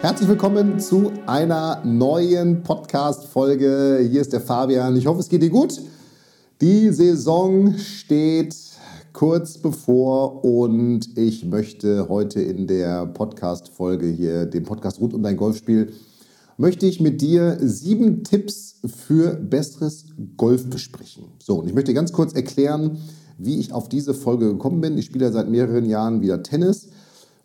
Herzlich willkommen zu einer neuen Podcast-Folge. Hier ist der Fabian. Ich hoffe, es geht dir gut. Die Saison steht kurz bevor und ich möchte heute in der Podcast-Folge hier, dem Podcast rund um dein Golfspiel, möchte ich mit dir sieben Tipps für besseres Golf besprechen. So, und ich möchte ganz kurz erklären, wie ich auf diese Folge gekommen bin. Ich spiele seit mehreren Jahren wieder Tennis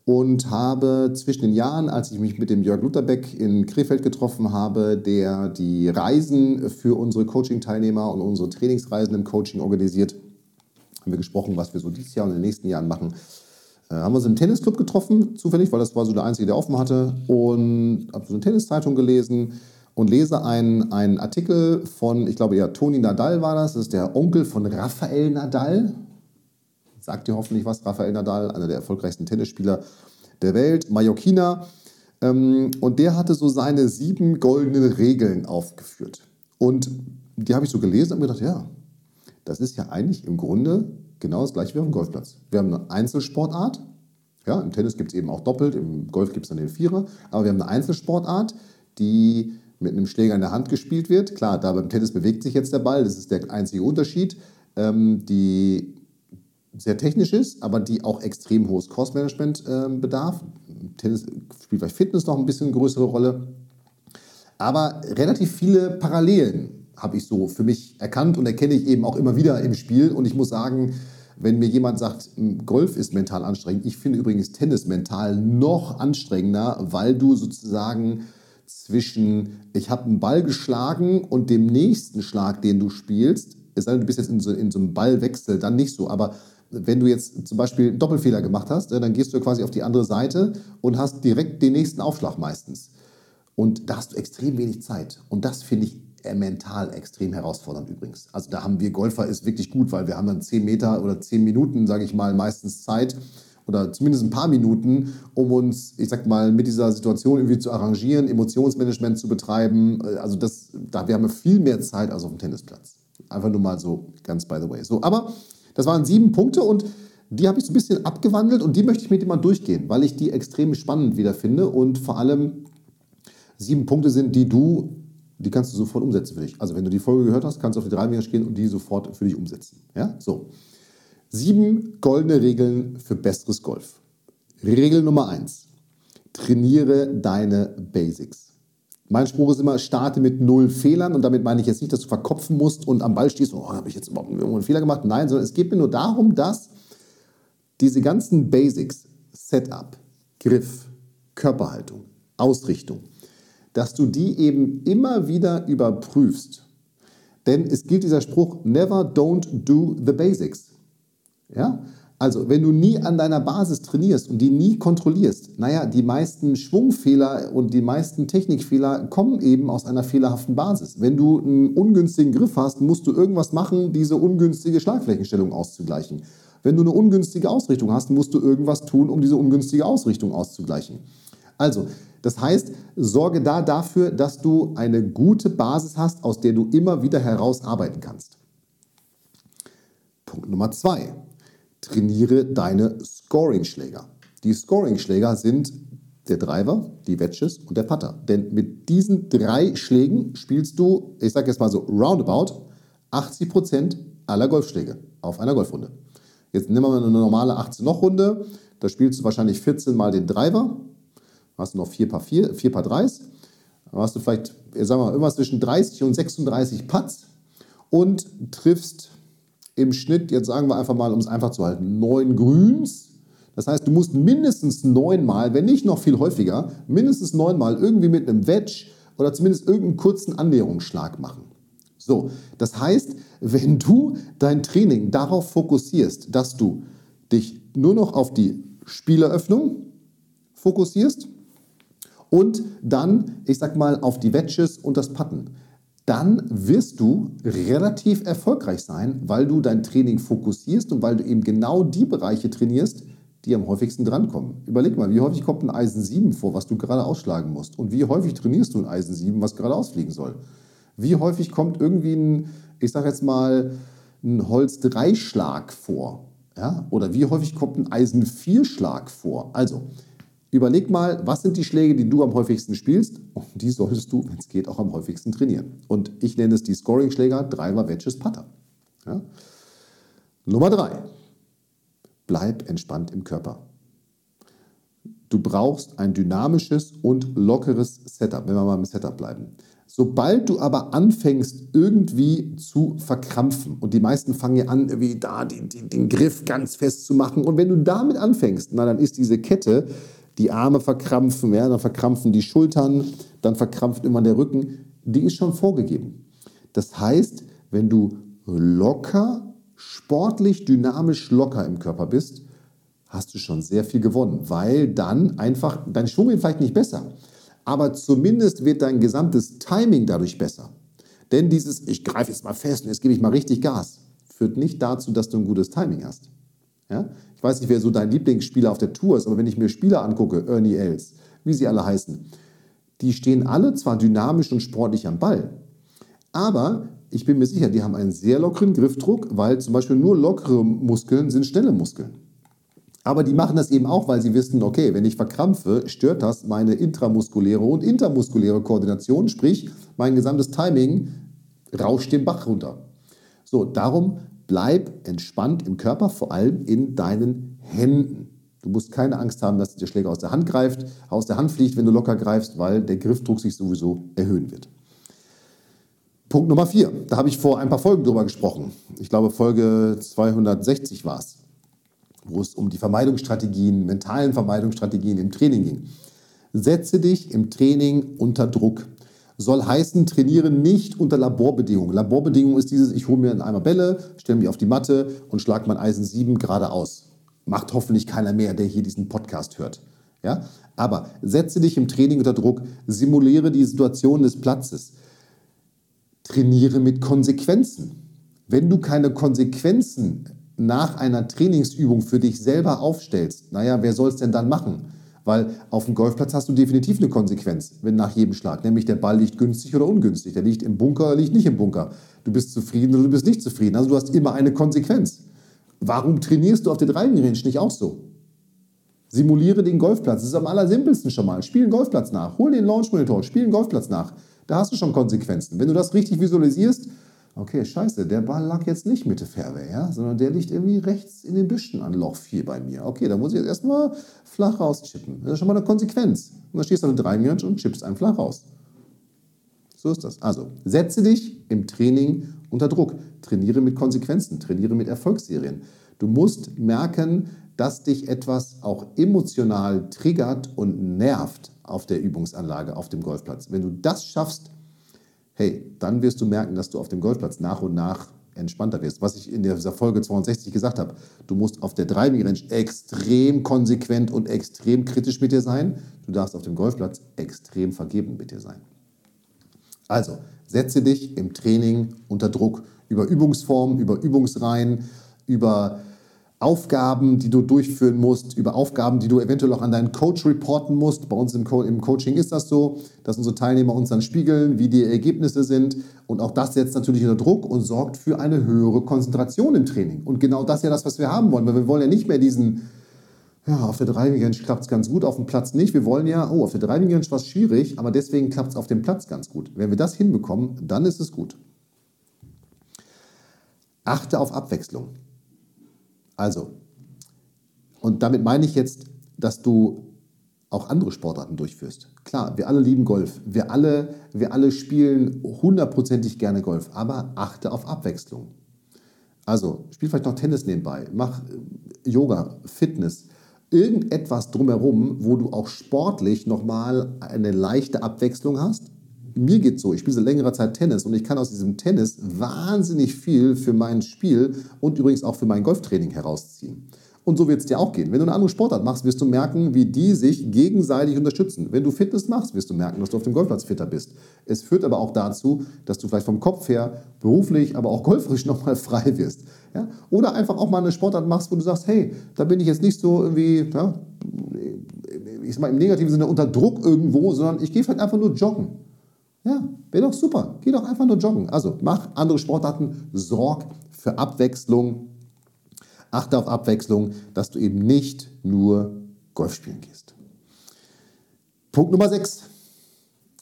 und habe zwischen den Jahren, als ich mich mit dem Jörg Lutherbeck in Krefeld getroffen habe, der die Reisen für unsere Coaching-Teilnehmer und unsere Trainingsreisen im Coaching organisiert, haben wir gesprochen, was wir so dieses Jahr und in den nächsten Jahren machen. Äh, haben wir uns im Tennisclub getroffen, zufällig, weil das war so der Einzige, der offen hatte. Und habe so eine Tenniszeitung gelesen und lese einen, einen Artikel von, ich glaube ja, Toni Nadal war das, das ist der Onkel von Rafael Nadal sagt dir hoffentlich was, Rafael Nadal, einer der erfolgreichsten Tennisspieler der Welt, Mallorquiner. Ähm, und der hatte so seine sieben goldenen Regeln aufgeführt. Und die habe ich so gelesen und mir gedacht, ja, das ist ja eigentlich im Grunde genau das gleiche wie auf dem Golfplatz. Wir haben eine Einzelsportart. Ja, Im Tennis gibt es eben auch doppelt, im Golf gibt es dann den Vierer. Aber wir haben eine Einzelsportart, die mit einem Schläger in der Hand gespielt wird. Klar, da beim Tennis bewegt sich jetzt der Ball, das ist der einzige Unterschied. Ähm, die sehr technisch ist, aber die auch extrem hohes Kursmanagement äh, bedarf. Tennis spielt bei Fitness noch ein bisschen größere Rolle. Aber relativ viele Parallelen habe ich so für mich erkannt und erkenne ich eben auch immer wieder im Spiel. Und ich muss sagen, wenn mir jemand sagt, Golf ist mental anstrengend, ich finde übrigens Tennis mental noch anstrengender, weil du sozusagen zwischen, ich habe einen Ball geschlagen und dem nächsten Schlag, den du spielst, es sei denn, du bist jetzt in so, in so einem Ballwechsel, dann nicht so, aber wenn du jetzt zum Beispiel einen Doppelfehler gemacht hast, dann gehst du quasi auf die andere Seite und hast direkt den nächsten Aufschlag meistens. Und da hast du extrem wenig Zeit. Und das finde ich mental extrem herausfordernd übrigens. Also da haben wir Golfer ist wirklich gut, weil wir haben dann 10 Meter oder 10 Minuten, sage ich mal, meistens Zeit oder zumindest ein paar Minuten, um uns, ich sag mal, mit dieser Situation irgendwie zu arrangieren, Emotionsmanagement zu betreiben. Also das, da wir haben viel mehr Zeit als auf dem Tennisplatz. Einfach nur mal so ganz by the way. So, aber das waren sieben Punkte und die habe ich so ein bisschen abgewandelt und die möchte ich mit dir mal durchgehen, weil ich die extrem spannend wieder finde und vor allem sieben Punkte sind, die du, die kannst du sofort umsetzen für dich. Also wenn du die Folge gehört hast, kannst du auf die drei Meter gehen und die sofort für dich umsetzen. Ja, so. Sieben goldene Regeln für besseres Golf. Regel Nummer eins. Trainiere deine Basics. Mein Spruch ist immer, starte mit null Fehlern. Und damit meine ich jetzt nicht, dass du verkopfen musst und am Ball stehst, oh, habe ich jetzt überhaupt einen Fehler gemacht? Nein, sondern es geht mir nur darum, dass diese ganzen Basics, Setup, Griff, Körperhaltung, Ausrichtung, dass du die eben immer wieder überprüfst. Denn es gilt dieser Spruch, never don't do the basics. Ja? Also, wenn du nie an deiner Basis trainierst und die nie kontrollierst, naja, die meisten Schwungfehler und die meisten Technikfehler kommen eben aus einer fehlerhaften Basis. Wenn du einen ungünstigen Griff hast, musst du irgendwas machen, diese ungünstige Schlagflächenstellung auszugleichen. Wenn du eine ungünstige Ausrichtung hast, musst du irgendwas tun, um diese ungünstige Ausrichtung auszugleichen. Also, das heißt, sorge da dafür, dass du eine gute Basis hast, aus der du immer wieder herausarbeiten kannst. Punkt Nummer zwei trainiere deine Scoring-Schläger. Die Scoring-Schläger sind der Driver, die Wedges und der Putter. Denn mit diesen drei Schlägen spielst du, ich sage jetzt mal so roundabout, 80% aller Golfschläge auf einer Golfrunde. Jetzt nehmen wir mal eine normale 18-Loch-Runde. Da spielst du wahrscheinlich 14 Mal den Driver. Hast du noch 4 Paar 4, 4 Paar 3. Dann hast du vielleicht, sagen wir mal, irgendwas zwischen 30 und 36 Putts und triffst im Schnitt, jetzt sagen wir einfach mal, um es einfach zu halten, neun Grüns. Das heißt, du musst mindestens neunmal, wenn nicht noch viel häufiger, mindestens neunmal irgendwie mit einem Wedge oder zumindest irgendeinen kurzen Annäherungsschlag machen. So, das heißt, wenn du dein Training darauf fokussierst, dass du dich nur noch auf die Spieleröffnung fokussierst und dann, ich sag mal, auf die Wedges und das Putten, dann wirst du relativ erfolgreich sein, weil du dein Training fokussierst und weil du eben genau die Bereiche trainierst, die am häufigsten drankommen. Überleg mal, wie häufig kommt ein Eisen 7 vor, was du gerade ausschlagen musst? Und wie häufig trainierst du ein Eisen 7, was gerade ausfliegen soll? Wie häufig kommt irgendwie ein, ich sag jetzt mal, ein Holz 3 Schlag vor? Ja? Oder wie häufig kommt ein Eisen 4 Schlag vor? Also, überleg mal, was sind die Schläge, die du am häufigsten spielst? Und die solltest du, wenn es geht, auch am häufigsten trainieren. Und ich nenne es die Scoring-Schläger, Driver, Wedges, Putter. Ja? Nummer 3 bleib entspannt im Körper. Du brauchst ein dynamisches und lockeres Setup, wenn wir mal im Setup bleiben. Sobald du aber anfängst, irgendwie zu verkrampfen, und die meisten fangen ja an, irgendwie da den, den, den Griff ganz fest zu machen, und wenn du damit anfängst, na, dann ist diese Kette, die Arme verkrampfen, ja, dann verkrampfen die Schultern, dann verkrampft immer der Rücken, die ist schon vorgegeben. Das heißt, wenn du locker sportlich, dynamisch, locker im Körper bist, hast du schon sehr viel gewonnen, weil dann einfach dein Schwung wird vielleicht nicht besser, aber zumindest wird dein gesamtes Timing dadurch besser. Denn dieses, ich greife jetzt mal fest und jetzt gebe ich mal richtig Gas, führt nicht dazu, dass du ein gutes Timing hast. Ja? Ich weiß nicht, wer so dein Lieblingsspieler auf der Tour ist, aber wenn ich mir Spieler angucke, Ernie Els, wie sie alle heißen, die stehen alle zwar dynamisch und sportlich am Ball, aber ich bin mir sicher, die haben einen sehr lockeren Griffdruck, weil zum Beispiel nur lockere Muskeln sind schnelle Muskeln. Aber die machen das eben auch, weil sie wissen, okay, wenn ich verkrampfe, stört das meine intramuskuläre und intermuskuläre Koordination, sprich mein gesamtes Timing rauscht den Bach runter. So, darum bleib entspannt im Körper, vor allem in deinen Händen. Du musst keine Angst haben, dass der Schläger aus der Hand greift, aus der Hand fliegt, wenn du locker greifst, weil der Griffdruck sich sowieso erhöhen wird. Punkt Nummer vier, da habe ich vor ein paar Folgen drüber gesprochen. Ich glaube, Folge 260 war es, wo es um die Vermeidungsstrategien, mentalen Vermeidungsstrategien im Training ging. Setze dich im Training unter Druck. Soll heißen, trainiere nicht unter Laborbedingungen. Laborbedingungen ist dieses, ich hole mir einen Eimer Bälle, stelle mich auf die Matte und schlage mein Eisen 7 geradeaus. Macht hoffentlich keiner mehr, der hier diesen Podcast hört. Ja? Aber setze dich im Training unter Druck, simuliere die Situation des Platzes trainiere mit Konsequenzen. Wenn du keine Konsequenzen nach einer Trainingsübung für dich selber aufstellst, naja, wer soll es denn dann machen? Weil auf dem Golfplatz hast du definitiv eine Konsequenz, wenn nach jedem Schlag, nämlich der Ball liegt günstig oder ungünstig, der liegt im Bunker oder liegt nicht im Bunker. Du bist zufrieden oder du bist nicht zufrieden. Also du hast immer eine Konsequenz. Warum trainierst du auf der Driving nicht auch so? Simuliere den Golfplatz. Das ist am allersimpelsten schon mal. Spiel einen Golfplatz nach. Hol den Launch Monitor, spiel einen Golfplatz nach. Da hast du schon Konsequenzen. Wenn du das richtig visualisierst, okay, scheiße, der Ball lag jetzt nicht Mitte Fairway, ja, sondern der liegt irgendwie rechts in den Büschen an Loch 4 bei mir. Okay, da muss ich jetzt erstmal flach rauschippen. Das ist schon mal eine Konsequenz. Und dann stehst du den 3 und chippst einen flach raus. So ist das. Also, setze dich im Training unter Druck. Trainiere mit Konsequenzen, trainiere mit Erfolgsserien. Du musst merken, dass dich etwas auch emotional triggert und nervt auf der Übungsanlage, auf dem Golfplatz. Wenn du das schaffst, hey, dann wirst du merken, dass du auf dem Golfplatz nach und nach entspannter wirst. Was ich in dieser Folge 62 gesagt habe, du musst auf der Driving Range extrem konsequent und extrem kritisch mit dir sein. Du darfst auf dem Golfplatz extrem vergeben mit dir sein. Also, setze dich im Training unter Druck über Übungsformen, über Übungsreihen, über Aufgaben, die du durchführen musst, über Aufgaben, die du eventuell auch an deinen Coach reporten musst. Bei uns im, Co im, Coaching ist das so, dass unsere Teilnehmer uns dann spiegeln, wie die Ergebnisse sind. Und auch das setzt natürlich unter Druck und sorgt für eine höhere Konzentration im Training. Und genau das ist ja das, was wir haben wollen, weil wir wollen ja nicht mehr diesen, ja, auf der Driving Range klappt es ganz gut, auf dem Platz nicht. Wir wollen ja, oh, auf der Driving Range war es schwierig, aber deswegen klappt es auf dem Platz ganz gut. Wenn wir das hinbekommen, dann ist es gut. Achte auf Abwechslung. Also, und damit meine ich jetzt, dass du auch andere Sportarten durchführst. Klar, wir alle lieben Golf. Wir alle, wir alle spielen hundertprozentig gerne Golf, aber achte auf Abwechslung. Also, spiel vielleicht noch Tennis nebenbei, mach äh, Yoga, Fitness, irgendetwas drumherum, wo du auch sportlich nochmal eine leichte Abwechslung hast mir geht so, ich spiele seit längerer Zeit Tennis und ich kann aus diesem Tennis wahnsinnig viel für mein Spiel und übrigens auch für mein Golftraining herausziehen. Und so wird es dir auch gehen. Wenn du eine andere Sportart machst, wirst du merken, wie die sich gegenseitig unterstützen. Wenn du Fitness machst, wirst du merken, dass du auf dem Golfplatz fitter bist. Es führt aber auch dazu, dass du vielleicht vom Kopf her beruflich, aber auch golferisch nochmal frei wirst. Ja? Oder einfach auch mal eine Sportart machst, wo du sagst, hey, da bin ich jetzt nicht so irgendwie, ja, ich sag mal im negativen Sinne unter Druck irgendwo, sondern ich gehe vielleicht einfach nur joggen. Ja, wäre doch super. Geh doch einfach nur joggen. Also mach andere Sportarten, sorg für Abwechslung Achte auf Abwechslung, dass du eben nicht nur Golf spielen gehst. Punkt Nummer 6.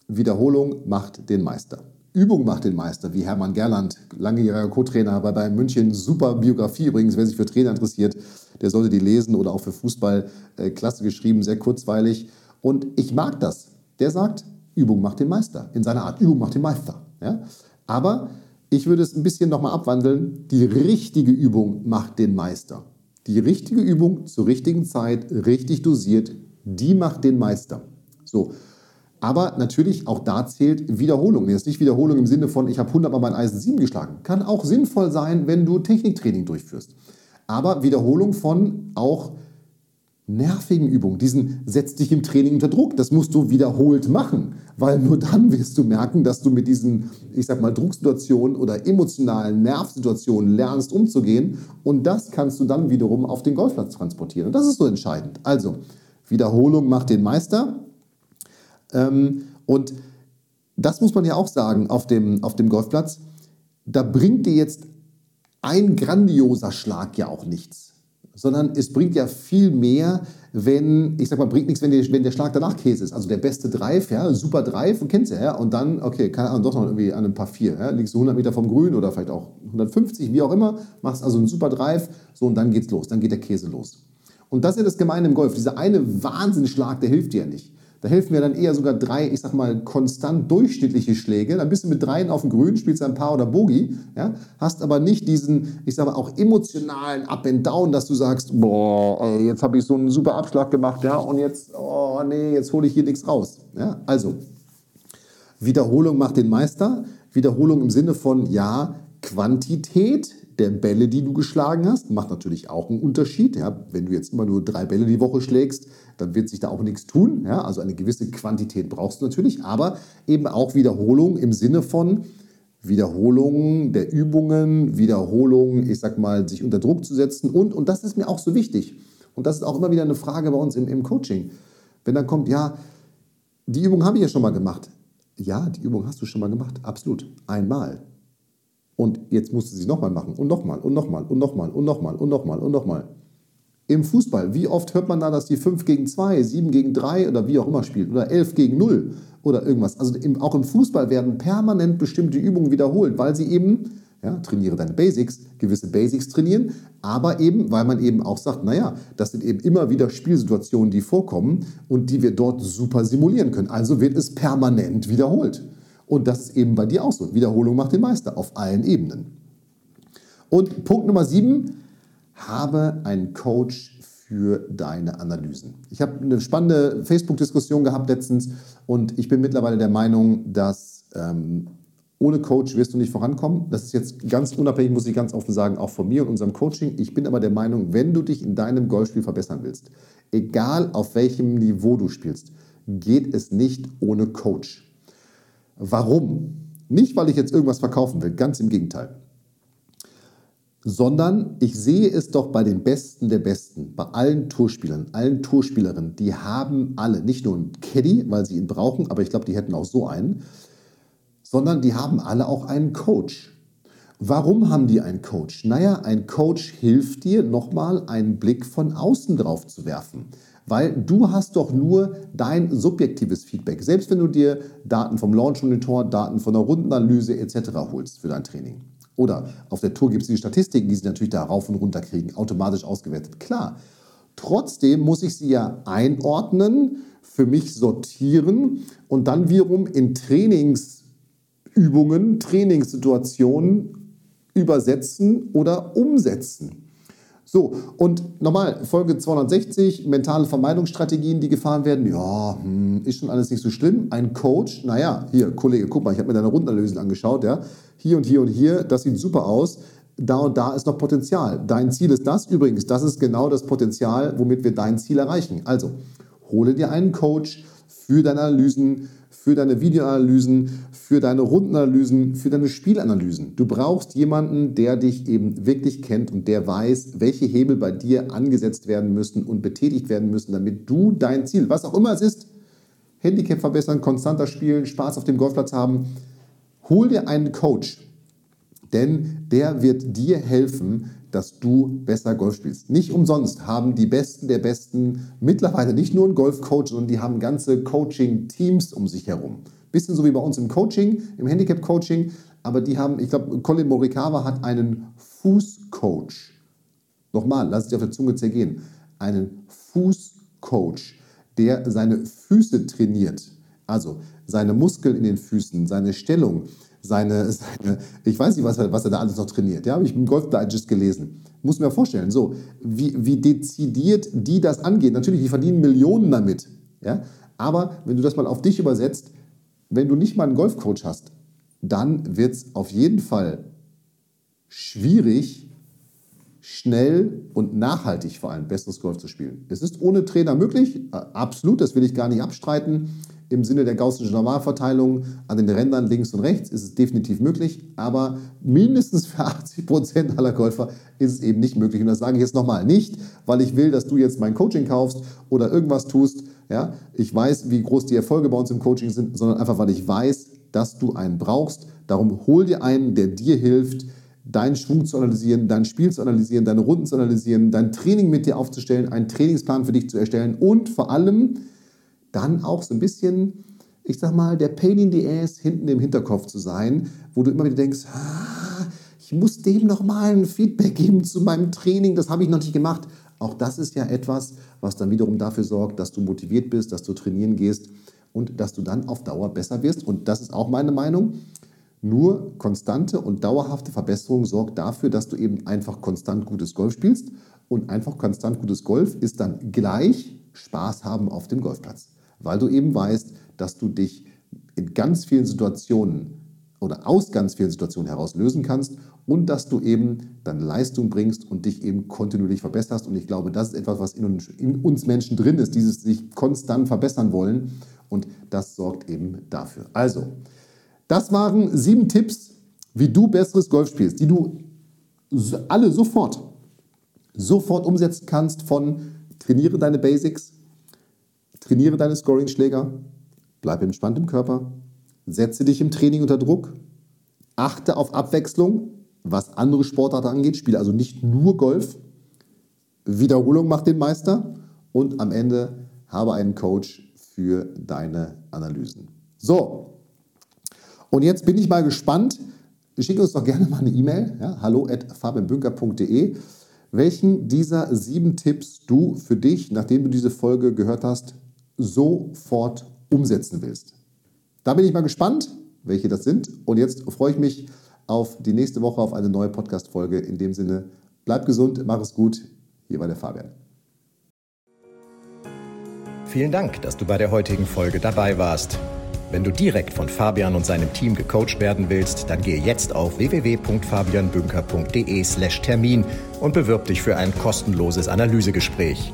Wiederholung macht den Meister. Übung macht den Meister, wie Hermann Gerland, langjähriger Co-Trainer bei Bayern München. Super Biografie übrigens, wer sich für Trainer interessiert, der sollte die lesen oder auch für Fußball. Äh, klasse geschrieben, sehr kurzweilig. Und ich mag das. Der sagt, Übung macht den Meister. In seiner Art, Übung macht den Meister. Ja? Aber ich würde es ein bisschen nochmal abwandeln. Die richtige Übung macht den Meister. Die richtige Übung zur richtigen Zeit, richtig dosiert, die macht den Meister. So. Aber natürlich auch da zählt Wiederholung. Jetzt nicht Wiederholung im Sinne von, ich habe 100 Mal mein Eisen 7 geschlagen. Kann auch sinnvoll sein, wenn du Techniktraining durchführst. Aber Wiederholung von auch nervigen Übungen, diesen setzt dich im Training unter Druck, das musst du wiederholt machen, weil nur dann wirst du merken, dass du mit diesen, ich sag mal, Drucksituationen oder emotionalen Nervsituationen lernst umzugehen. Und das kannst du dann wiederum auf den Golfplatz transportieren. Und das ist so entscheidend. Also, Wiederholung macht den Meister. Ähm, und das muss man ja auch sagen auf dem, auf dem Golfplatz, da bringt dir jetzt ein grandioser Schlag ja auch nichts sondern es bringt ja viel mehr, wenn, ich sag mal, bringt nichts, wenn, die, wenn der Schlag danach Käse ist. Also der beste Drive, ja, super Drive, und kennst du ja, und dann, okay, keine Ahnung, doch noch irgendwie an einem Paar 4, ja, liegst du 100 Meter vom Grün oder vielleicht auch 150, wie auch immer, machst also einen super Drive, so, und dann geht's los, dann geht der Käse los. Und das ist ja das Gemeine im Golf, dieser eine Wahnsinnsschlag, der hilft dir ja nicht. Da helfen mir dann eher sogar drei, ich sag mal, konstant durchschnittliche Schläge. Dann bist du mit dreien auf dem Grün, spielst ein Paar oder Bogie, ja, hast aber nicht diesen, ich sag mal, auch emotionalen Up and Down, dass du sagst, boah, ey, jetzt habe ich so einen super Abschlag gemacht, ja, und jetzt, oh nee, jetzt hole ich hier nichts raus. Ja, also, Wiederholung macht den Meister. Wiederholung im Sinne von, ja, Quantität der Bälle, die du geschlagen hast, macht natürlich auch einen Unterschied. Ja. Wenn du jetzt immer nur drei Bälle die Woche schlägst, dann wird sich da auch nichts tun. Ja. Also eine gewisse Quantität brauchst du natürlich, aber eben auch Wiederholung im Sinne von Wiederholung der Übungen, Wiederholung, ich sag mal, sich unter Druck zu setzen und, und das ist mir auch so wichtig. Und das ist auch immer wieder eine Frage bei uns im, im Coaching. Wenn dann kommt, ja, die Übung habe ich ja schon mal gemacht. Ja, die Übung hast du schon mal gemacht, absolut. Einmal. Und jetzt musste sie nochmal machen und nochmal und nochmal und nochmal und nochmal und nochmal und nochmal. Im Fußball, wie oft hört man da, dass die 5 gegen 2, 7 gegen 3 oder wie auch immer spielt oder 11 gegen 0 oder irgendwas. Also im, auch im Fußball werden permanent bestimmte Übungen wiederholt, weil sie eben, ja, trainiere deine Basics, gewisse Basics trainieren, aber eben, weil man eben auch sagt, naja, das sind eben immer wieder Spielsituationen, die vorkommen und die wir dort super simulieren können. Also wird es permanent wiederholt. Und das ist eben bei dir auch so. Wiederholung macht den Meister auf allen Ebenen. Und Punkt Nummer sieben, habe einen Coach für deine Analysen. Ich habe eine spannende Facebook-Diskussion gehabt letztens und ich bin mittlerweile der Meinung, dass ähm, ohne Coach wirst du nicht vorankommen. Das ist jetzt ganz unabhängig, muss ich ganz offen sagen, auch von mir und unserem Coaching. Ich bin aber der Meinung, wenn du dich in deinem Golfspiel verbessern willst, egal auf welchem Niveau du spielst, geht es nicht ohne Coach. Warum? Nicht, weil ich jetzt irgendwas verkaufen will, ganz im Gegenteil. Sondern ich sehe es doch bei den Besten der Besten, bei allen Tourspielern, allen Tourspielerinnen, die haben alle nicht nur einen Caddy, weil sie ihn brauchen, aber ich glaube, die hätten auch so einen, sondern die haben alle auch einen Coach. Warum haben die einen Coach? Naja, ein Coach hilft dir, nochmal einen Blick von außen drauf zu werfen. Weil du hast doch nur dein subjektives Feedback. Selbst wenn du dir Daten vom Launch Monitor, Daten von der Rundenanalyse etc. holst für dein Training. Oder auf der Tour gibt es die Statistiken, die sie natürlich da rauf und runter kriegen, automatisch ausgewertet. Klar. Trotzdem muss ich sie ja einordnen, für mich sortieren und dann wiederum in Trainingsübungen, Trainingssituationen übersetzen oder umsetzen. So, und nochmal, Folge 260, mentale Vermeidungsstrategien, die gefahren werden. Ja, hm, ist schon alles nicht so schlimm. Ein Coach, naja, hier, Kollege, guck mal, ich habe mir deine Rundenanalysen angeschaut, ja. Hier und hier und hier, das sieht super aus. da und da ist noch Potenzial. Dein Ziel ist das. Übrigens, das ist genau das Potenzial, womit wir dein Ziel erreichen. Also, hole dir einen Coach für deine Analysen, für deine Videoanalysen, für deine Rundenanalysen, für deine Spielanalysen. Du brauchst jemanden, der dich eben wirklich kennt und der weiß, welche Hebel bei dir angesetzt werden müssen und betätigt werden müssen, damit du dein Ziel, was auch immer es ist, Handicap verbessern, konstanter spielen, Spaß auf dem Golfplatz haben, hol dir einen Coach, denn der wird dir helfen, dass du besser Golf spielst. Nicht umsonst haben die Besten der Besten mittlerweile nicht nur einen Golfcoach, sondern die haben ganze Coaching-Teams um sich herum. Bisschen so wie bei uns im Coaching, im Handicap-Coaching, aber die haben, ich glaube, Colin Morikawa hat einen Fußcoach. Nochmal, lass es dir auf der Zunge zergehen. Einen Fußcoach, der seine Füße trainiert. Also seine Muskeln in den Füßen, seine Stellung, seine, seine, ich weiß nicht, was er, was er da alles noch trainiert. Ja, habe ich im Golf Digest gelesen. Muss mir vorstellen, so, wie, wie dezidiert die das angehen. Natürlich, die verdienen Millionen damit. Ja, aber wenn du das mal auf dich übersetzt, wenn du nicht mal einen Golfcoach hast, dann wird es auf jeden Fall schwierig, schnell und nachhaltig vor allem besseres Golf zu spielen. Es ist ohne Trainer möglich, äh, absolut, das will ich gar nicht abstreiten im Sinne der gaußschen Normalverteilung an den Rändern links und rechts ist es definitiv möglich, aber mindestens für 80 Prozent aller Golfer ist es eben nicht möglich. Und das sage ich jetzt nochmal nicht, weil ich will, dass du jetzt mein Coaching kaufst oder irgendwas tust. Ja, ich weiß, wie groß die Erfolge bei uns im Coaching sind, sondern einfach, weil ich weiß, dass du einen brauchst. Darum hol dir einen, der dir hilft, deinen Schwung zu analysieren, dein Spiel zu analysieren, deine Runden zu analysieren, dein Training mit dir aufzustellen, einen Trainingsplan für dich zu erstellen und vor allem dann auch so ein bisschen, ich sag mal, der Pain in the Ass hinten im Hinterkopf zu sein, wo du immer wieder denkst, ah, ich muss dem noch mal ein Feedback geben zu meinem Training, das habe ich noch nicht gemacht. Auch das ist ja etwas, was dann wiederum dafür sorgt, dass du motiviert bist, dass du trainieren gehst und dass du dann auf Dauer besser wirst. Und das ist auch meine Meinung. Nur konstante und dauerhafte Verbesserung sorgt dafür, dass du eben einfach konstant gutes Golf spielst. Und einfach konstant gutes Golf ist dann gleich Spaß haben auf dem Golfplatz weil du eben weißt, dass du dich in ganz vielen Situationen oder aus ganz vielen Situationen heraus lösen kannst und dass du eben dann Leistung bringst und dich eben kontinuierlich verbesserst. Und ich glaube, das ist etwas, was in uns, Menschen drin ist, dieses sich konstant verbessern wollen. Und das sorgt eben dafür. Also, das waren sieben Tipps, wie du besseres Golf spielst, die du alle sofort, sofort umsetzen kannst von trainiere deine Basics, Trainiere deine Scoring-Schläger, bleib entspannt im Körper, setze dich im Training unter Druck, achte auf Abwechslung, was andere Sportarten angeht, spiele also nicht nur Golf, Wiederholung macht den Meister. Und am Ende habe einen Coach für deine Analysen. So, und jetzt bin ich mal gespannt. Schicke uns doch gerne mal eine E-Mail, ja, hallo at welchen dieser sieben Tipps du für dich, nachdem du diese Folge gehört hast, sofort umsetzen willst. Da bin ich mal gespannt, welche das sind. Und jetzt freue ich mich auf die nächste Woche auf eine neue Podcast-Folge. In dem Sinne, bleib gesund, mach es gut. Hier war der Fabian. Vielen Dank, dass du bei der heutigen Folge dabei warst. Wenn du direkt von Fabian und seinem Team gecoacht werden willst, dann gehe jetzt auf www.fabianbünker.de/termin und bewirb dich für ein kostenloses Analysegespräch.